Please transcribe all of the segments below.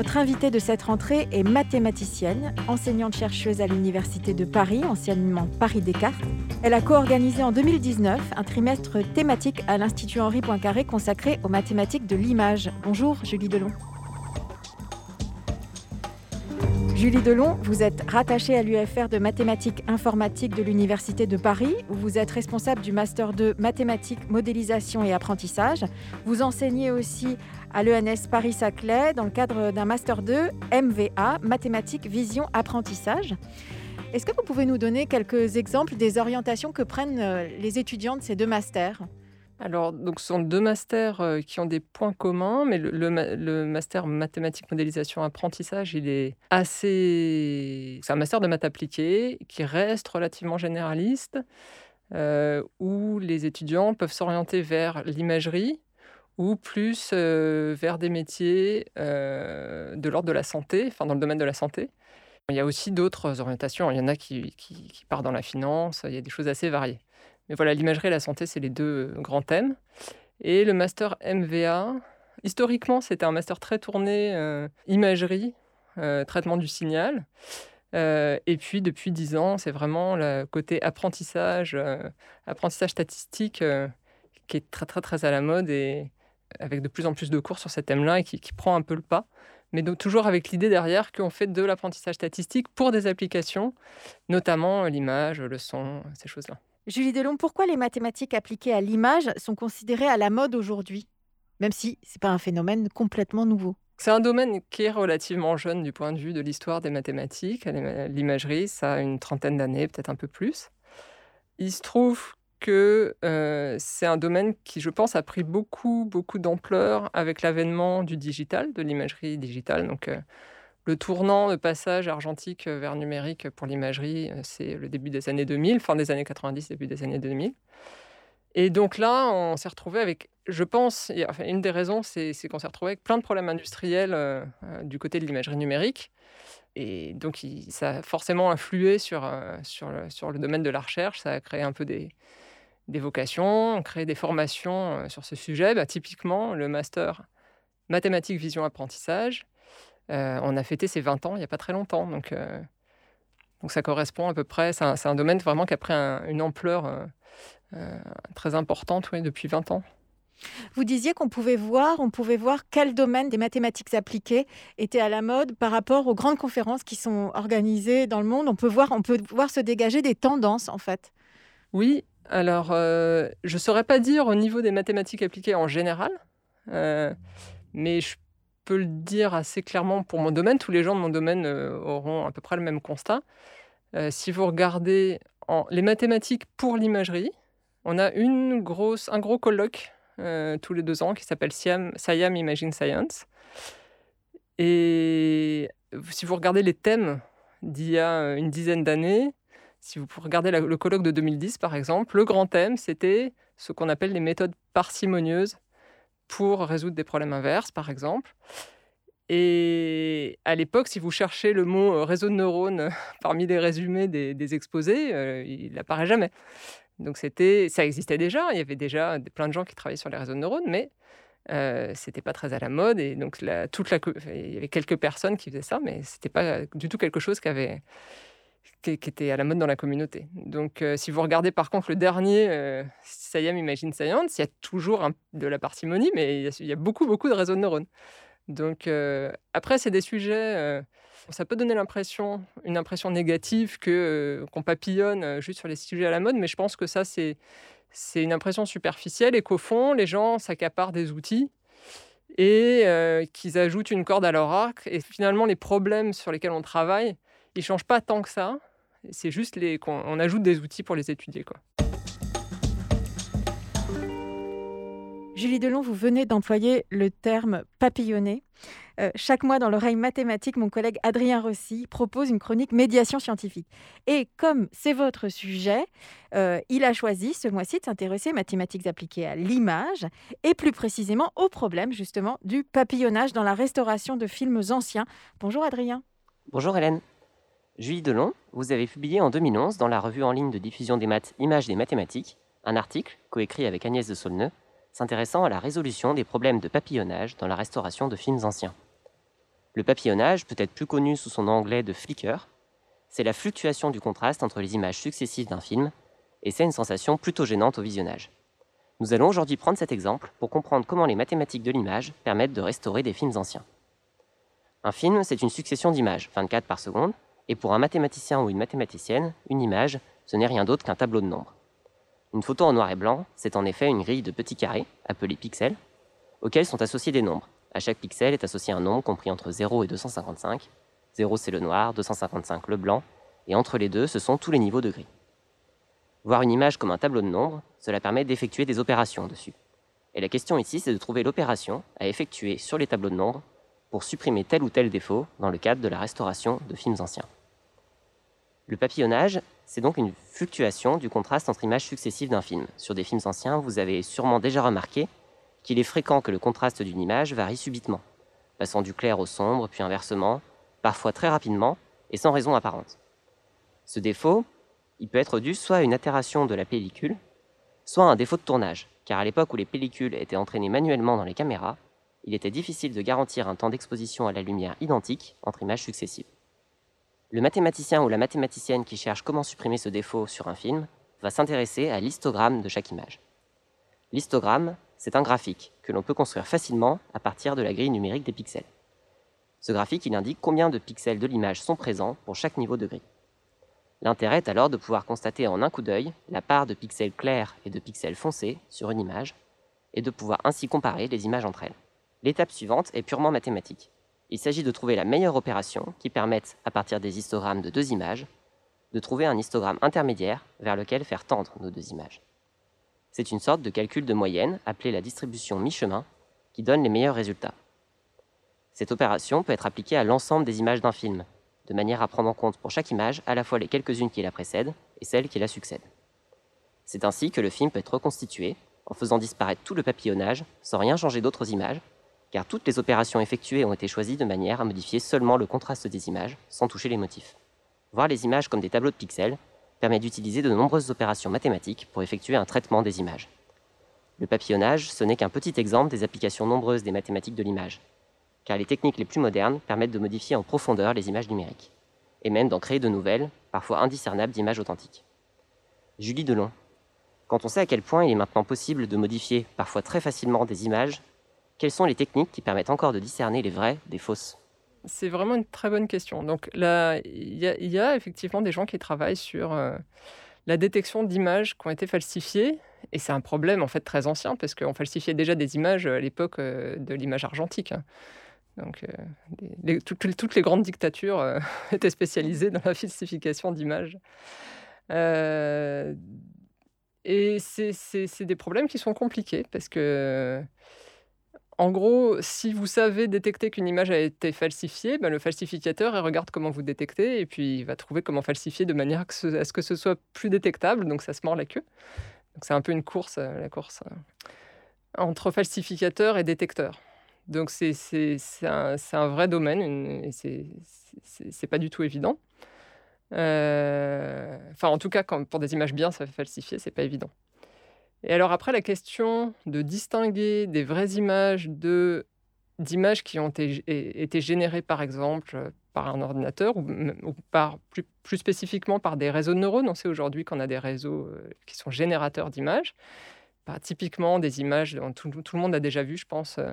Notre invitée de cette rentrée est mathématicienne, enseignante-chercheuse à l'Université de Paris, anciennement Paris Descartes. Elle a co-organisé en 2019 un trimestre thématique à l'Institut Henri Poincaré consacré aux mathématiques de l'image. Bonjour Julie Delon. Julie Delon, vous êtes rattachée à l'UFR de mathématiques informatiques de l'Université de Paris, où vous êtes responsable du Master 2 mathématiques, modélisation et apprentissage. Vous enseignez aussi à l'ENS Paris-Saclay dans le cadre d'un Master 2 MVA, mathématiques, vision, apprentissage. Est-ce que vous pouvez nous donner quelques exemples des orientations que prennent euh, les étudiants de ces deux masters? Alors, donc, ce sont deux masters euh, qui ont des points communs, mais le, master mathématiques, modélisation, apprentissage, il est assez. C'est un master de maths appliquées qui reste relativement généraliste, euh, où les étudiants peuvent s'orienter vers l'imagerie ou plus euh, vers des métiers de l'ordre de la santé, enfin dans le domaine de la santé. Il y a aussi d'autres orientations. Il y en a qui, qui partent dans la finance, il y a des choses assez variées. Mais voilà, l'imagerie et la santé, c'est les deux euh, grands thèmes. Et le master MVA, historiquement, c'était un master très tourné euh, imagerie, euh, traitement du signal. et puis, depuis dix ans, c'est vraiment le côté apprentissage, apprentissage statistique qui est très, très, très à la mode et avec de plus en plus de cours sur ce thème-là et qui, qui, prend un peu le pas. Mais donc, toujours avec l'idée derrière qu'on fait de l'apprentissage statistique pour des applications, notamment l'image, le son, ces choses-là. Julie Delon, pourquoi les mathématiques appliquées à l'image sont considérées à la mode aujourd'hui Même si ce n'est pas un phénomène complètement nouveau? C'est un domaine qui est relativement jeune du point de vue de l'histoire des mathématiques. L'imagerie, ça a une trentaine d'années, peut-être un peu plus. Il se trouve que euh, c'est un domaine qui, je pense, a pris beaucoup, beaucoup d'ampleur avec l'avènement du digital, de l'imagerie digitale. Donc, euh, le tournant, de passage argentique vers numérique pour l'imagerie, euh, c'est le début des années 2000, fin des années 90, début des années 2000. Et donc là, on s'est retrouvé avec, je pense, une des raisons, c'est qu'on s'est retrouvé avec plein de problèmes industriels euh, euh, du côté de l'imagerie numérique. Et donc, ça a forcément influé sur, sur, le, le domaine de la recherche. Ça a créé un peu des, des vocations, créé des formations sur ce sujet. Bah, typiquement, le master mathématiques, vision, apprentissage euh, on a fêté ses 20 ans il n'y a pas très longtemps. Donc, euh, donc ça correspond à peu près. C'est un, domaine vraiment qui a pris une ampleur euh, très importante depuis 20 ans. Vous disiez qu'on pouvait voir, on pouvait voir quel domaine des mathématiques appliquées était à la mode par rapport aux grandes conférences qui sont organisées dans le monde. On peut voir, on peut voir se dégager des tendances en fait. Oui, alors je ne saurais pas dire au niveau des mathématiques appliquées en général, mais je peux le dire assez clairement pour mon domaine. Tous les gens de mon domaine euh, auront à peu près le même constat. Euh, si vous regardez les mathématiques pour l'imagerie, on a une grosse, un gros colloque euh, tous les deux ans qui s'appelle Siam, Siam Imagine Science. Et si vous regardez les thèmes d'il y a une dizaine d'années, si vous regardez le colloque de 2010 par exemple, le grand thème c'était ce qu'on appelle les méthodes parcimonieuses pour résoudre des problèmes inverses, par exemple. Et à l'époque, si vous cherchez le mot euh, réseau de neurones parmi les résumés des, exposés, euh, il n'apparaît jamais. Donc c'était, ça existait déjà. Il y avait déjà plein de gens qui travaillaient sur les réseaux de neurones, mais euh, c'était pas très à la mode. Et donc toute la, il y avait quelques personnes qui faisaient ça, mais c'était pas du tout quelque chose qui avait qui, était à la mode dans la communauté. Donc, euh, si vous regardez par contre le dernier, euh, Imagine Science, il y a toujours de la parcimonie, mais il y, a, beaucoup, beaucoup de réseaux de neurones. Donc, euh, après, c'est des sujets, euh, ça peut donner l'impression, une impression négative que qu'on papillonne juste sur les sujets à la mode, mais je pense que ça, c'est c'est une impression superficielle et qu'au fond, les gens s'accaparent des outils et qu'ils ajoutent une corde à leur arc. Et finalement, les problèmes sur lesquels on travaille, ils changent pas tant que ça. C'est juste qu'on ajoute des outils pour les étudier. Quoi. Julie Delon, vous venez d'employer le terme papillonner. Euh, chaque mois dans l'oreille mathématique, mon collègue Adrien Rossi propose une chronique médiation scientifique. Et comme c'est votre sujet, euh, il a choisi ce mois-ci de s'intéresser aux mathématiques appliquées à l'image et plus précisément au problème justement du papillonnage dans la restauration de films anciens. Bonjour Adrien. Bonjour Hélène. Julie Delon, vous avez publié en 2011 dans la revue en ligne de diffusion des maths Images des mathématiques un article coécrit avec Agnès de Saulneux s'intéressant à la résolution des problèmes de papillonnage dans la restauration de films anciens. Le papillonnage, peut-être plus connu sous son anglais de flicker, c'est la fluctuation du contraste entre les images successives d'un film, et c'est une sensation plutôt gênante au visionnage. Nous allons aujourd'hui prendre cet exemple pour comprendre comment les mathématiques de l'image permettent de restaurer des films anciens. Un film, c'est une succession d'images, 24 par seconde, et pour un mathématicien ou une mathématicienne, une image, ce n'est rien d'autre qu'un tableau de nombres. Une photo en noir et blanc, c'est en effet une grille de petits carrés, appelés pixels, auxquels sont associés des nombres. À chaque pixel est associé un nombre compris entre 0 et 255. 0 c'est le noir, 255 le blanc, et entre les deux, ce sont tous les niveaux de gris. Voir une image comme un tableau de nombres, cela permet d'effectuer des opérations dessus. Et la question ici, c'est de trouver l'opération à effectuer sur les tableaux de nombres pour supprimer tel ou tel défaut dans le cadre de la restauration de films anciens. Le papillonnage, c'est donc une fluctuation du contraste entre images successives d'un film. Sur des films anciens, vous avez sûrement déjà remarqué qu'il est fréquent que le contraste d'une image varie subitement, passant du clair au sombre, puis inversement, parfois très rapidement et sans raison apparente. Ce défaut, il peut être dû soit à une altération de la pellicule, soit à un défaut de tournage, car à l'époque où les pellicules étaient entraînées manuellement dans les caméras, il était difficile de garantir un temps d'exposition à la lumière identique entre images successives. Le mathématicien ou la mathématicienne qui cherche comment supprimer ce défaut sur un film va s'intéresser à l'histogramme de chaque image. L'histogramme, c'est un graphique que l'on peut construire facilement à partir de la grille numérique des pixels. Ce graphique, indique combien de pixels de l'image sont présents pour chaque niveau de grille. L'intérêt est alors de pouvoir constater en un coup d'œil la part de pixels clairs et de pixels foncés sur une image, et de pouvoir ainsi comparer les images entre elles. L'étape suivante est purement mathématique. Il s'agit de trouver la meilleure opération qui permette, à partir des histogrammes de deux images, de trouver un histogramme intermédiaire vers lequel faire tendre nos deux images. C'est une sorte de calcul de moyenne appelée la distribution mi-chemin qui donne les meilleurs résultats. Cette opération peut être appliquée à l'ensemble des images d'un film, de manière à prendre en compte pour chaque image à la fois les quelques-unes qui la précèdent et celles qui la succèdent. C'est ainsi que le film peut être reconstitué en faisant disparaître tout le papillonnage sans rien changer d'autres images car toutes les opérations effectuées ont été choisies de manière à modifier seulement le contraste des images, sans toucher les motifs. Voir les images comme des tableaux de pixels permet d'utiliser de nombreuses opérations mathématiques pour effectuer un traitement des images. Le papillonnage, ce n'est qu'un petit exemple des applications nombreuses des mathématiques de l'image, car les techniques les plus modernes permettent de modifier en profondeur les images numériques, et même d'en créer de nouvelles, parfois indiscernables d'images authentiques. Julie Delon. Quand on sait à quel point il est maintenant possible de modifier parfois très facilement des images, quelles sont les techniques qui permettent encore de discerner les vraies des fausses? C'est vraiment une très bonne question. Donc là, il y, a effectivement des gens qui travaillent sur euh, la détection d'images qui ont été falsifiées. Et c'est un problème en fait très ancien parce qu'on falsifiait déjà des images à l'époque euh, de l'image argentique. Hein. Donc, euh, toutes, les grandes dictatures étaient spécialisées dans la falsification d'images. et c'est des problèmes qui sont compliqués parce que en gros, si vous savez détecter qu'une image a été falsifiée, ben, le falsificateur regarde comment vous détectez et puis il va trouver comment falsifier de manière à ce que ce soit plus détectable. Donc ça se mord la queue. Donc c'est un peu une course, euh, la course euh, entre falsificateur et détecteur. Donc c'est un, vrai domaine et c'est pas du tout évident. Euh, enfin, en tout cas, pour des images bien ça fait falsifier, c'est pas évident. Et alors après, la question de distinguer des vraies images de d'images qui ont été, générées, par exemple, par un ordinateur ou, par, plus, spécifiquement par des réseaux de neurones. On sait aujourd'hui qu'on a des réseaux euh, qui sont générateurs d'images. Bah, typiquement, des images, tout, le monde a déjà vu, je pense, euh,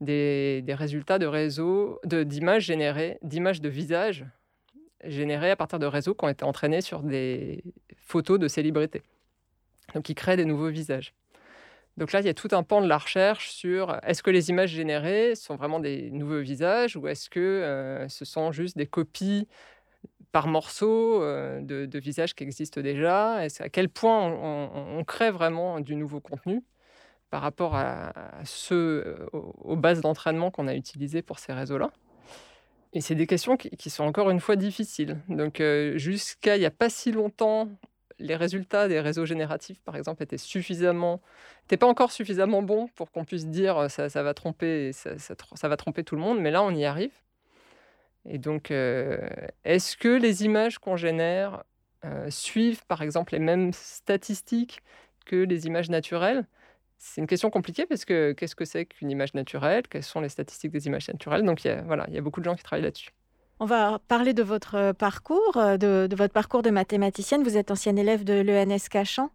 des, résultats de réseaux, d'images générées, d'images de visages générées à partir de réseaux qui ont été entraînés sur des photos de célébrités. Donc, il crée des nouveaux visages. Donc là, il y a tout un pan de la recherche sur est-ce que les images générées sont vraiment des nouveaux visages ou est-ce que euh, ce sont juste des copies par morceaux euh, de, visages qui existent déjà? À quel point on, crée vraiment du nouveau contenu par rapport à, ceux, aux, bases d'entraînement qu'on a utilisées pour ces réseaux-là? Et c'est des questions qui, sont encore une fois difficiles. Donc jusqu'à il n'y a pas si longtemps, les résultats des réseaux génératifs, par exemple, étaient suffisamment, n'étaient pas encore suffisamment bons pour qu'on puisse dire ça, ça va tromper, ça, va tromper tout le monde. Mais là, on y arrive. Et donc, est-ce que les images qu'on génère suivent, par exemple, les mêmes statistiques que les images naturelles? C'est une question compliquée parce que qu'est-ce que c'est qu'une image naturelle? Quelles sont les statistiques des images naturelles? Donc, voilà, il y a beaucoup de gens qui travaillent là-dessus. On va parler de votre euh, parcours, euh, de, votre parcours de mathématicienne. Vous êtes ancienne élève de l'ENS Cachan.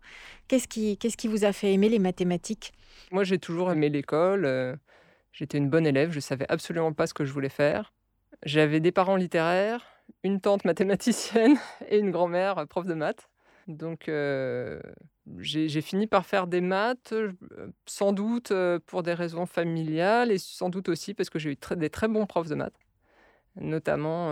Qu'est-ce qui, vous a fait aimer les mathématiques? Moi, j'ai toujours aimé l'école. Euh, j'étais une bonne élève. Je savais absolument pas ce que je voulais faire. J'avais des parents littéraires, une tante mathématicienne et une grand-mère prof de maths. Donc, j'ai fini par faire des maths, sans doute pour des raisons familiales et sans doute aussi parce que j'ai eu des très bons profs de maths notamment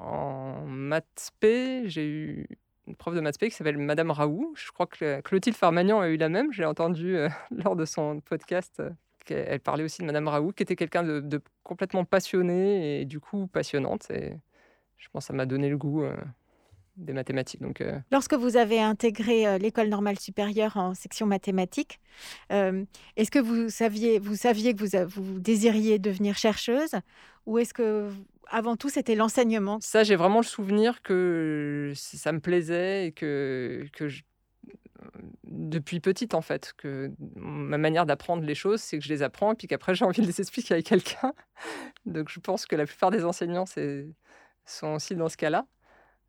en maths P. J'ai eu une prof de maths P qui s'appelle Madame Raoult. Je crois que Clotilde Farmagnan a eu la même. J'ai entendu lors de son podcast qu'elle parlait aussi de Madame Raoult, qui était quelqu'un de, complètement passionné et du coup passionnante. Et je pense que ça m'a donné le goût des mathématiques. Donc, Lorsque vous avez intégré l'école normale supérieure en section mathématiques, est-ce que vous saviez, vous saviez que vous, vous désiriez devenir chercheuse ou est-ce que avant tout, c'était l'enseignement. Ça, j'ai vraiment le souvenir que ça me plaisait et que, depuis petite, en fait, que ma manière d'apprendre les choses, c'est que je les apprends et puis qu'après, j'ai envie de les expliquer à quelqu'un. Donc, je pense que la plupart des enseignants sont aussi dans ce cas-là.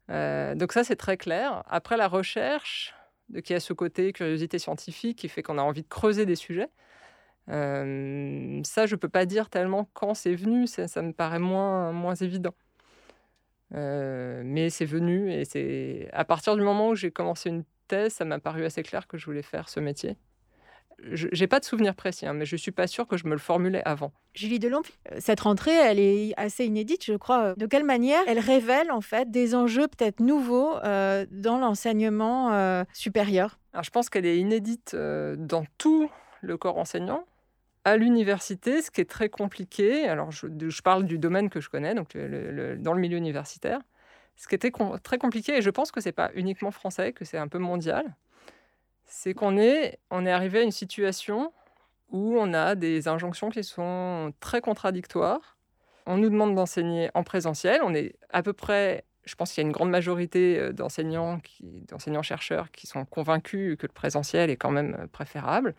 Euh, donc, ça, c'est très clair. Après, la recherche, qui a ce côté curiosité scientifique qui fait qu'on a envie de creuser des sujets ça, je peux pas dire tellement quand c'est venu, ça, ça, me paraît moins, moins évident. mais c'est venu et c'est à partir du moment où j'ai commencé une thèse, ça m'a paru assez clair que je voulais faire ce métier. Je n'ai pas de souvenir précis, hein, mais je suis pas sûre que je me le formulais avant. Julie Delon, cette rentrée, elle est assez inédite, je crois. De quelle manière elle révèle en fait des enjeux peut-être nouveaux dans l'enseignement supérieur? Alors, je pense qu'elle est inédite dans tout le corps enseignant, à l'université, ce qui est très compliqué, alors je, parle du domaine que je connais, donc dans le milieu universitaire, ce qui était très compliqué, et je pense que ce n'est pas uniquement français, que c'est un peu mondial, c'est qu'on est, est arrivé à une situation où on a des injonctions qui sont très contradictoires. On nous demande d'enseigner en présentiel, on est à peu près je pense qu'il y a une grande majorité euh, d'enseignants, d'enseignants-chercheurs qui sont convaincus que le présentiel est quand même euh, préférable.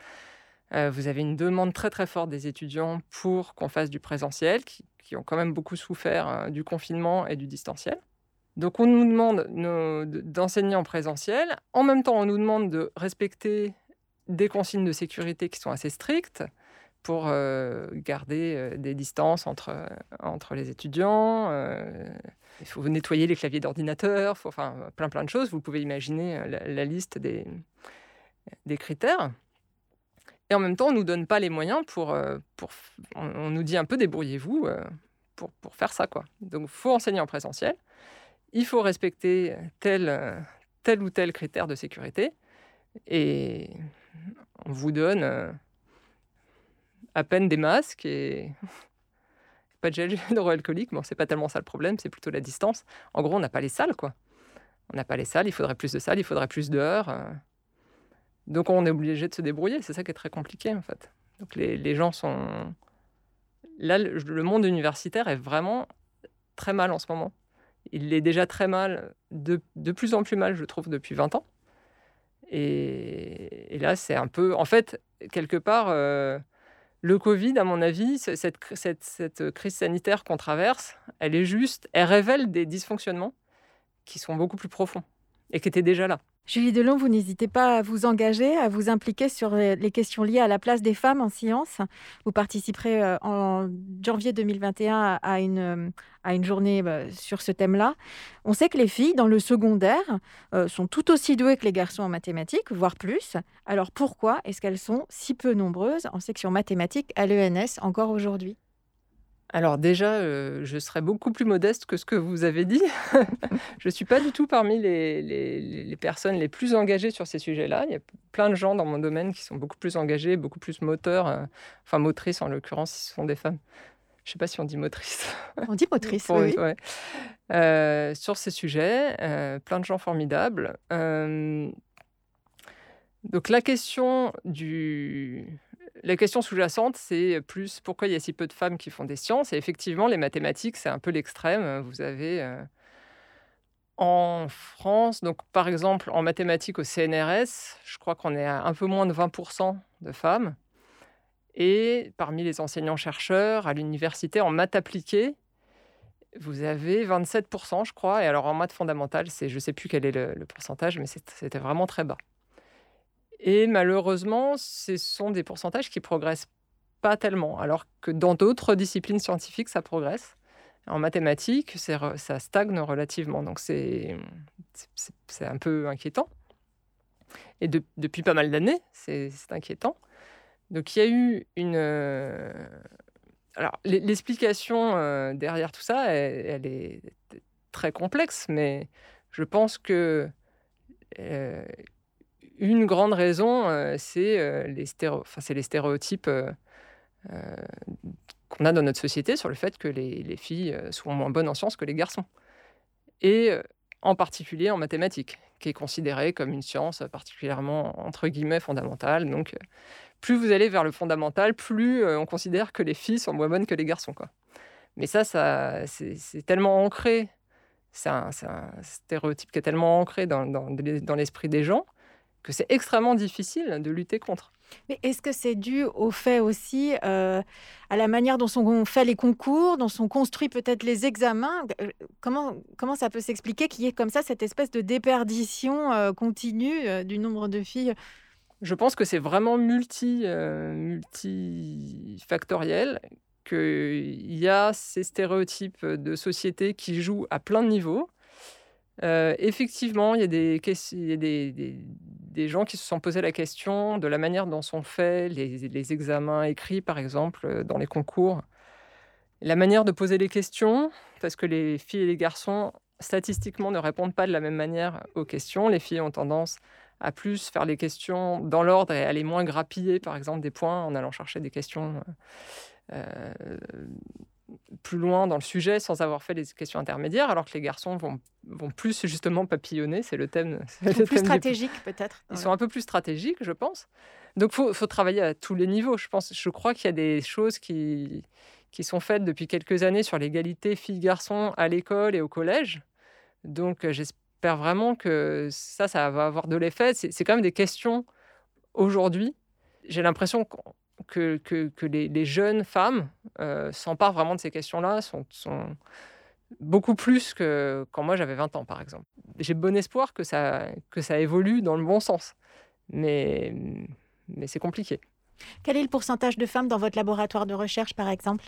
Euh, vous avez une demande très très forte des étudiants pour qu'on fasse du présentiel, qui, ont quand même beaucoup souffert euh, du confinement et du distanciel. Donc on nous demande d'enseigner en présentiel. En même temps, on nous demande de respecter des consignes de sécurité qui sont assez strictes pour euh, garder des distances entre, entre les étudiants. il faut nettoyer les claviers d'ordinateur, enfin plein plein de choses. Vous pouvez imaginer la, liste des, des critères. Et en même temps, on ne nous donne pas les moyens pour... Euh, pour on, nous dit un peu débrouillez-vous euh, pour, pour, faire ça. quoi. Donc, il faut enseigner en présentiel. Il faut respecter tel, euh, tel ou tel critère de sécurité. Et on vous donne à peine des masques et pas de gel hydroalcoolique. Bon, c'est pas tellement ça le problème, c'est plutôt la distance. En gros, on n'a pas les salles, quoi. On n'a pas les salles, il faudrait plus de salles, il faudrait plus d'heures. Donc on est obligé de se débrouiller, c'est ça qui est très compliqué en fait. Donc les, gens sont... Là, le monde universitaire est vraiment très mal en ce moment. Il est déjà très mal, de, plus en plus mal, je trouve, depuis 20 ans. Et, là, c'est un peu... En fait, quelque part, euh, le Covid, à mon avis, cette, cette crise sanitaire qu'on traverse, elle est juste... Elle révèle des dysfonctionnements qui sont beaucoup plus profonds et qui étaient déjà là. Julie Delon, vous n'hésitez pas à vous engager, à vous impliquer sur les questions liées à la place des femmes en sciences. Vous participerez euh, en janvier 2021 à une, euh, à une journée bah, sur ce thème-là. On sait que les filles, dans le secondaire, euh, sont tout aussi douées que les garçons en mathématiques, voire plus. Alors pourquoi est-ce qu'elles sont si peu nombreuses en section mathématiques à l'ENS encore aujourd'hui? Alors déjà, euh, je serais beaucoup plus modeste que ce que vous avez dit. je ne suis pas du tout parmi les, les- les personnes les plus engagées sur ces sujets-là. Il y a plein de gens dans mon domaine qui sont beaucoup plus engagés, beaucoup plus moteurs, euh, enfin motrices en l'occurrence, ce sont des femmes. Je ne sais pas si on dit motrice. On dit motrice, Pour- oui. ouais. Euh, sur ces sujets, plein de gens formidables. Donc la question du, la question sous-jacente, c'est plus pourquoi il y a si peu de femmes qui font des sciences. Et effectivement, les mathématiques, c'est un peu l'extrême. Vous avez euh, en France, donc par exemple en mathématiques au CNRS, je crois qu'on est à un peu moins de 20% de femmes. Et parmi les enseignants-chercheurs à l'université en maths appliquées, vous avez 27%, je crois. Et alors en maths fondamentales, c'est, je ne sais plus quel est le, pourcentage, mais c'était vraiment très bas. Et malheureusement, ce sont des pourcentages qui progressent pas tellement, alors que dans d'autres disciplines scientifiques, ça progresse. En mathématiques, ça stagne relativement, donc c'est un peu inquiétant. Et de- depuis pas mal d'années, c'est inquiétant. Donc il y a eu une... euh, Alors l'e- l'explication euh, derrière tout ça, elle, elle est très complexe, mais je pense que euh, une grande raison, euh, c'est euh, c'est les stéréotypes euh, qu'on a dans notre société sur le fait que les, les filles sont moins bonnes en sciences que les garçons. Et en particulier en mathématiques, qui est considérée comme une science particulièrement, entre guillemets, fondamentale. Donc, plus vous allez vers le fondamental, plus on considère que les filles sont moins bonnes que les garçons. Mais ça, ça c'est tellement ancré, c'est un, stéréotype qui est tellement ancré dans l'esprit des gens que c'est extrêmement difficile de lutter contre. Mais est-ce que c'est dû au fait aussi, euh, à la manière dont sont- on fait les concours, dont sont construits peut-être les examens? Euh, comment, comment ça peut s'expliquer qu'il y ait comme ça cette espèce de déperdition euh, continue euh, du nombre de filles? Je pense que c'est vraiment multi, multifactoriel, qu'il y a ces stéréotypes de société qui jouent à plein de niveaux. Euh, effectivement, il y a, des, gens qui se sont posé la question de la manière dont sont faits les, les examens écrits, par exemple, euh, dans les concours. La manière de poser les questions, parce que les filles et les garçons, statistiquement, ne répondent pas de la même manière aux questions. Les filles ont tendance à plus faire les questions dans l'ordre et aller moins grappiller, par exemple, des points en allant chercher des questions euh, plus loin dans le sujet sans avoir fait les questions intermédiaires, alors que les garçons vont, vont plus justement papillonner. C'est le thème. Ou le plus stratégiques peut-être Ils sont un peu plus stratégiques, je pense. Donc, il faut, faut travailler à tous les niveaux. Je, pense, je crois qu'il y a des choses qui, qui sont faites depuis quelques années sur l'égalité filles-garçons à l'école et au collège. Donc, euh, j'espère vraiment que ça, ça va avoir de l'effet. C'est c'est quand même des questions aujourd'hui. J'ai l'impression qu'on- que, que, que les, les jeunes femmes euh, s'emparent vraiment de ces questions-là, sont, sont beaucoup plus que quand moi j'avais 20 ans, par exemple. J'ai bon espoir que ça, que ça évolue dans le bon sens. Mais, mais c'est compliqué. Quel est le pourcentage de femmes dans votre laboratoire de recherche par exemple?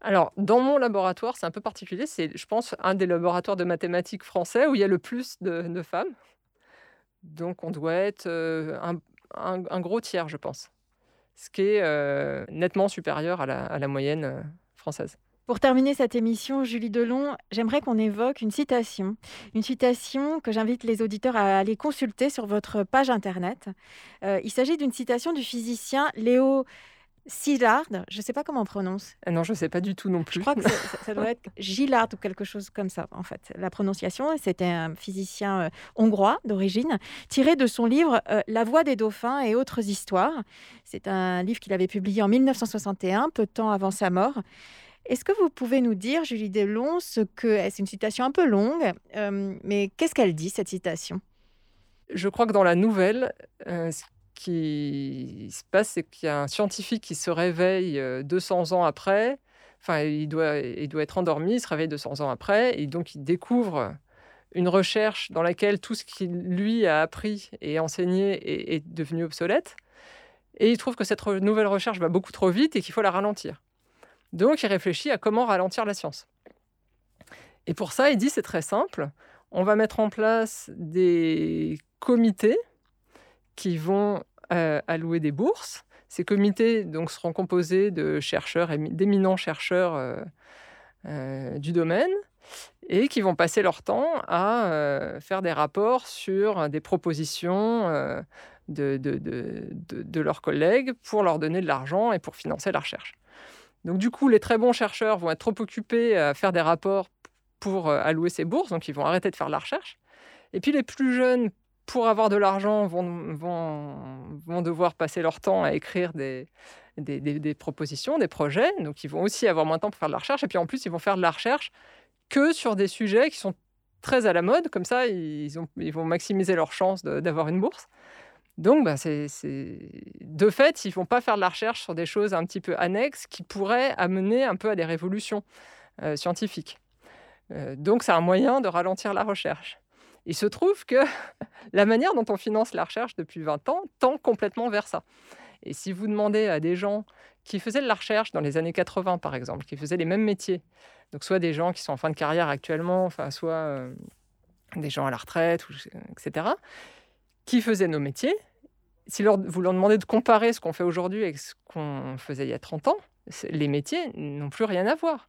Alors, dans mon laboratoire, c'est un peu particulier. C'est, je pense, un des laboratoires de mathématiques français où il y a le plus de, de femmes. Donc, on doit être euh, un, un- un gros tiers, je pense. Ce qui est euh, nettement supérieur à la, moyenne euh, française. Pour terminer cette émission, Julie Delon, j'aimerais qu'on évoque une citation. Une citation que j'invite les auditeurs à aller consulter sur votre page internet. Euh, il s'agit d'une citation du physicien Léo Szilard. Je ne sais pas comment on prononce. Ah non, je ne sais pas du tout non Je plus. crois que ça, ça- ça doit être Gillard ou quelque chose comme ça, en fait. La prononciation, c'était un physicien euh, hongrois d'origine, tiré de son livre euh, La voix des dauphins et autres histoires. C'est un livre qu'il avait publié en 1961, peu de temps avant sa mort. Est-ce que vous pouvez nous dire, Julie Delon, ce que. C'est une citation un peu longue, euh, mais qu'est-ce qu'elle dit, cette citation? Je crois que dans la nouvelle, euh, ce qui se passe, c'est qu'il y a un scientifique qui se réveille euh, 200 ans après. Enfin, il doit, il doit être endormi, il se réveille 200 ans après, et donc il découvre une recherche dans laquelle tout ce qu'il lui a appris et enseigné est, devenu obsolète. Et il trouve que cette nouvelle recherche va beaucoup trop vite et qu'il faut la ralentir. Donc il réfléchit à comment ralentir la science. Et pour ça, il dit c'est très simple, on va mettre en place des comités qui vont allouer des bourses. Ces comités donc, seront composés de chercheurs, d'éminents chercheurs du domaine, et qui vont passer leur temps à faire des rapports sur des propositions de, de, de, leurs collègues pour leur donner de l'argent et pour financer la recherche. Donc du coup, les très bons chercheurs vont être trop occupés à faire des rapports pour allouer ces bourses, donc ils vont arrêter de faire de la recherche. Et puis les plus jeunes, pour avoir de l'argent, vont, vont, devoir passer leur temps à écrire des, propositions, des projets. Donc ils vont aussi avoir moins de temps pour faire de la recherche. Et puis en plus, ils vont faire de la recherche que sur des sujets qui sont très à la mode. Comme ça, ils, ont, ils vont maximiser leurs chances d'avoir une bourse. Donc, bah, de fait, ils vont pas faire de la recherche sur des choses un petit peu annexes qui pourraient amener un peu à des révolutions euh, scientifiques. Euh, donc, c'est un moyen de ralentir la recherche. Il se trouve que la manière dont on finance la recherche depuis 20 ans tend complètement vers ça. Et si vous demandez à des gens qui faisaient de la recherche dans les années 80, par exemple, qui faisaient les mêmes métiers, donc soit des gens qui sont en fin de carrière actuellement, enfin, soit euh, des gens à la retraite, etc., qui faisaient nos métiers, si vous leur demandez de comparer ce qu'on fait aujourd'hui avec ce qu'on faisait il y a 30 ans, les métiers n'ont plus rien à voir.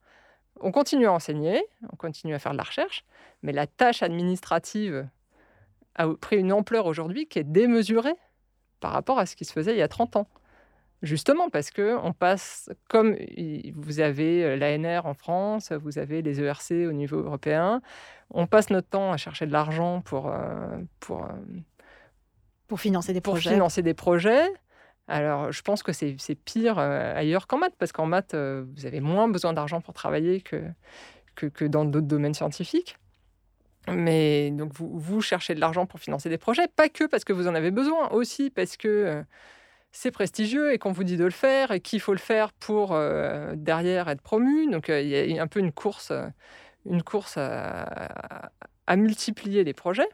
On continue à enseigner, on continue à faire de la recherche, mais la tâche administrative a pris une ampleur aujourd'hui qui est démesurée par rapport à ce qui se faisait il y a 30 ans. Justement parce que on passe, comme vous avez euh, l'ANR en France, vous avez les ERC au niveau européen, on passe notre temps à chercher de l'argent pour, euh, pour, euh, pour financer des pour projets. financer des projets. Alors, je pense que c'est pire ailleurs qu'en maths, parce qu'en maths, vous avez moins besoin d'argent pour travailler que, dans d'autres domaines scientifiques. Mais donc, vous, cherchez de l'argent pour financer des projets, pas que parce que vous en avez besoin, aussi parce que c'est prestigieux et qu'on vous dit de le faire et qu'il faut le faire pour euh, derrière être promu. Donc euh, il y a un peu une course, euh, une course à, multiplier les projets.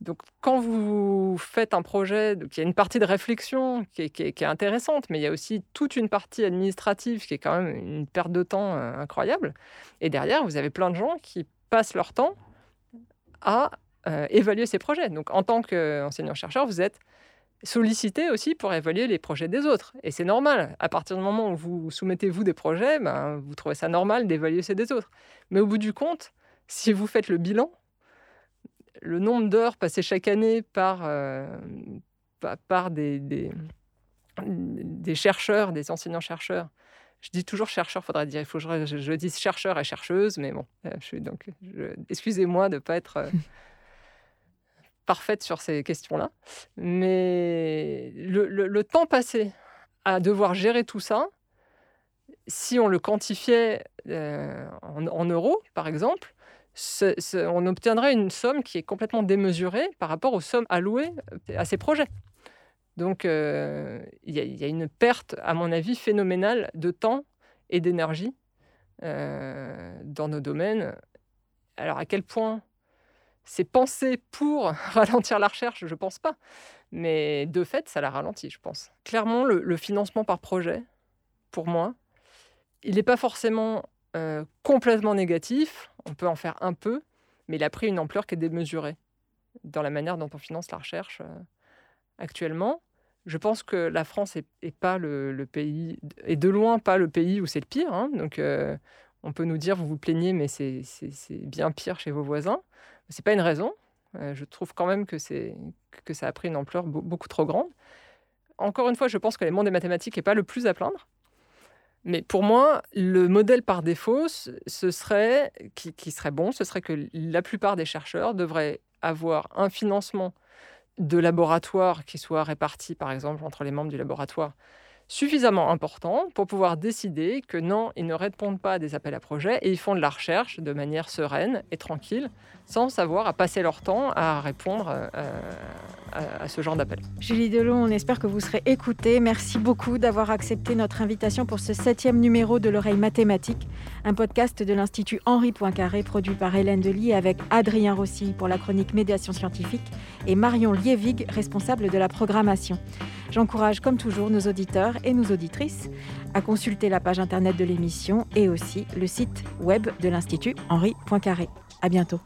Donc quand vous faites un projet, il y a une partie de réflexion qui est, intéressante, mais il y a aussi toute une partie administrative qui est quand même une perte de temps incroyable. Et derrière, vous avez plein de gens qui passent leur temps à évaluer ces projets. Donc en tant qu'enseignant-chercheur, vous êtes solliciter aussi pour évaluer les projets des autres. Et c'est normal. À partir du moment où vous soumettez vous des projets, ben, vous trouvez ça normal d'évaluer ceux des autres. Mais au bout du compte, si vous faites le bilan, le nombre d'heures passées chaque année par, euh, par des, des, des, chercheurs, des enseignants-chercheurs, je dis toujours chercheurs, faudrait dire, il faut que je, je, dise chercheurs et chercheuses, mais bon, euh, je suis donc, excusez-moi de ne pas être euh, parfaite sur ces questions-là. Mais le, temps passé à devoir gérer tout ça, si on le quantifiait euh, en, euros, par exemple, on obtiendrait une somme qui est complètement démesurée par rapport aux sommes allouées à ces projets. Donc, euh, il y, a une perte, à mon avis, phénoménale de temps et d'énergie euh, dans nos domaines. Alors, à quel point c'est pensé pour ralentir la recherche, je ne pense pas. Mais de fait, ça la ralentit, je pense. Clairement, le, financement par projet, pour moi, il n'est pas forcément euh, complètement négatif. On peut en faire un peu, mais il a pris une ampleur qui est démesurée dans la manière dont on finance la recherche euh, actuellement. Je pense que la France est, pas le, pays, et de loin pas le pays où c'est le pire. Hein. Donc, euh, on peut nous dire, vous vous plaignez, mais c'est bien pire chez vos voisins. C'est pas une raison. Euh, je trouve quand même que, que ça a pris une ampleur beaucoup trop grande. Encore une fois, je pense que les mondes des mathématiques n'est pas le plus à plaindre. Mais pour moi, le modèle par défaut, ce serait, qui, serait bon, ce serait que la plupart des chercheurs devraient avoir un financement de laboratoire qui soit réparti, par exemple, entre les membres du laboratoire suffisamment important pour pouvoir décider que non, ils ne répondent pas à des appels à projets et ils font de la recherche de manière sereine et tranquille, sans savoir à passer leur temps à répondre euh, à, ce genre d'appel. Julie Delon, on espère que vous serez écoutée. Merci beaucoup d'avoir accepté notre invitation pour ce septième numéro de l'oreille mathématique, un podcast de l'Institut Henri Poincaré produit par Hélène Delis avec Adrien Rossi pour la chronique médiation scientifique et Marion Lievig, responsable de la programmation. J'encourage comme toujours nos auditeurs et nos auditrices à consulter la page internet de l'émission et aussi le site web de l'Institut Henri Poincaré. À bientôt.